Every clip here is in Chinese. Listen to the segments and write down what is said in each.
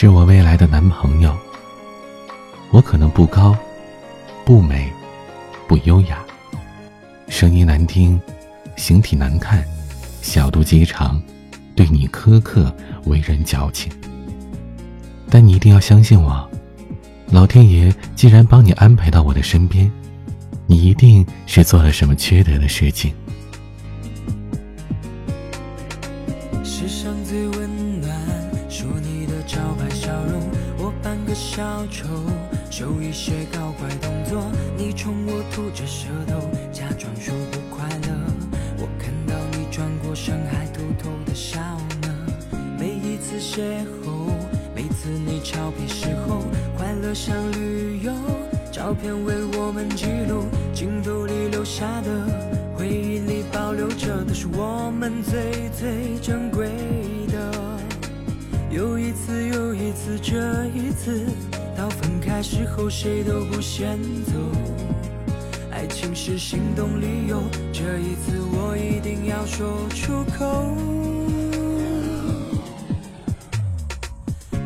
是我未来的男朋友。我可能不高，不美，不优雅，声音难听，形体难看，小肚鸡肠，对你苛刻，为人矫情。但你一定要相信我，老天爷既然帮你安排到我的身边，你一定是做了什么缺德的事情。世上最温暖个小丑，秀一些搞怪动作，你冲我吐着舌头，假装说不快乐。我看到你转过身还偷偷的笑呢。每一次邂逅，每次你俏皮时候，快乐像旅游，照片为我们记录，镜头里留下的。回忆里保留着的是我们最最珍贵的。又一次又一次，这一次到分开时候谁都不先走。爱情是心动理由，这一次我一定要说出口。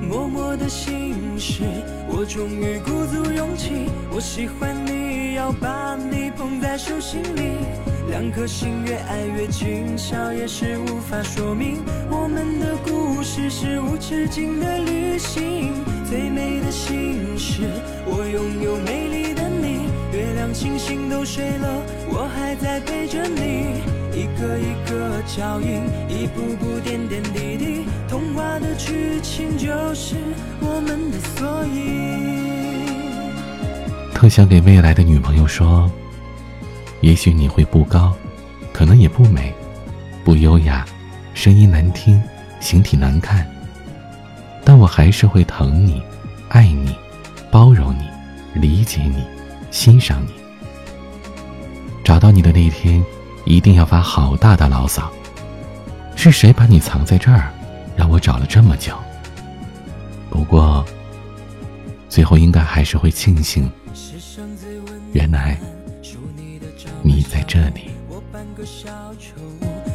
默默的心事，我终于鼓足勇气。我喜欢你，要把你捧在手心里。两颗心越爱越近，笑也是无法说明。我们的故事是无止境的旅行，最美的心事，我拥有美丽的你。月亮星星都睡了，我还在陪着你。一个一个脚印，一步步点点滴滴，童话的剧情就是我们的缩影。特想给未来的女朋友说。也许你会不高，可能也不美，不优雅，声音难听，形体难看。但我还是会疼你，爱你，包容你，理解你，欣赏你。找到你的那一天，一定要发好大的牢骚。是谁把你藏在这儿，让我找了这么久？不过，最后应该还是会庆幸，原来。你在这里。我扮个小丑，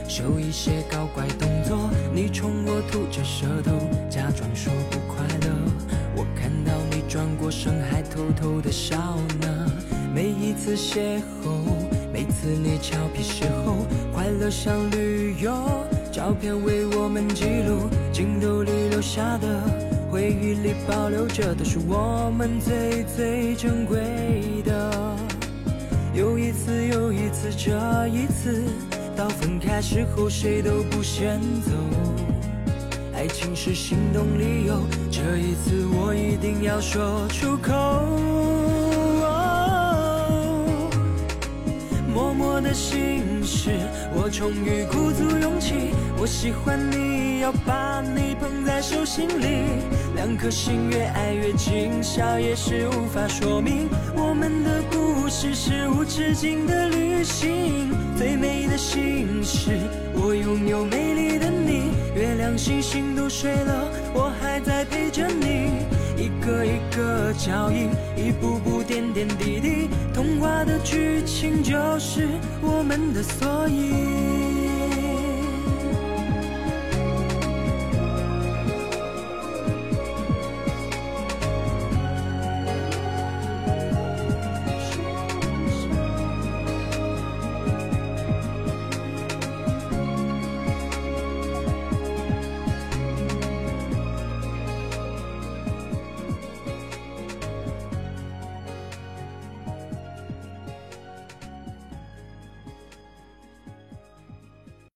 秀一些搞怪动作，你冲我吐着舌头，假装说不快乐。我看到你转过身，还偷偷的笑呢。每一次邂逅，每次你俏皮时候，快乐像旅游，照片为我们记录，镜头里留下的，回忆里保留着的是我们最最珍贵的。次，这一次到分开时候谁都不先走。爱情是心动理由，这一次我一定要说出口。默默的心事，我终于鼓足勇气。我喜欢你，要把你捧在手心里。两颗心越爱越近，笑也是无法说明我们的故。事是无止境的旅行，最美的心事，我拥有美丽的你。月亮星星都睡了，我还在陪着你。一个一个脚印，一步步点点滴滴，童话的剧情就是我们的缩影。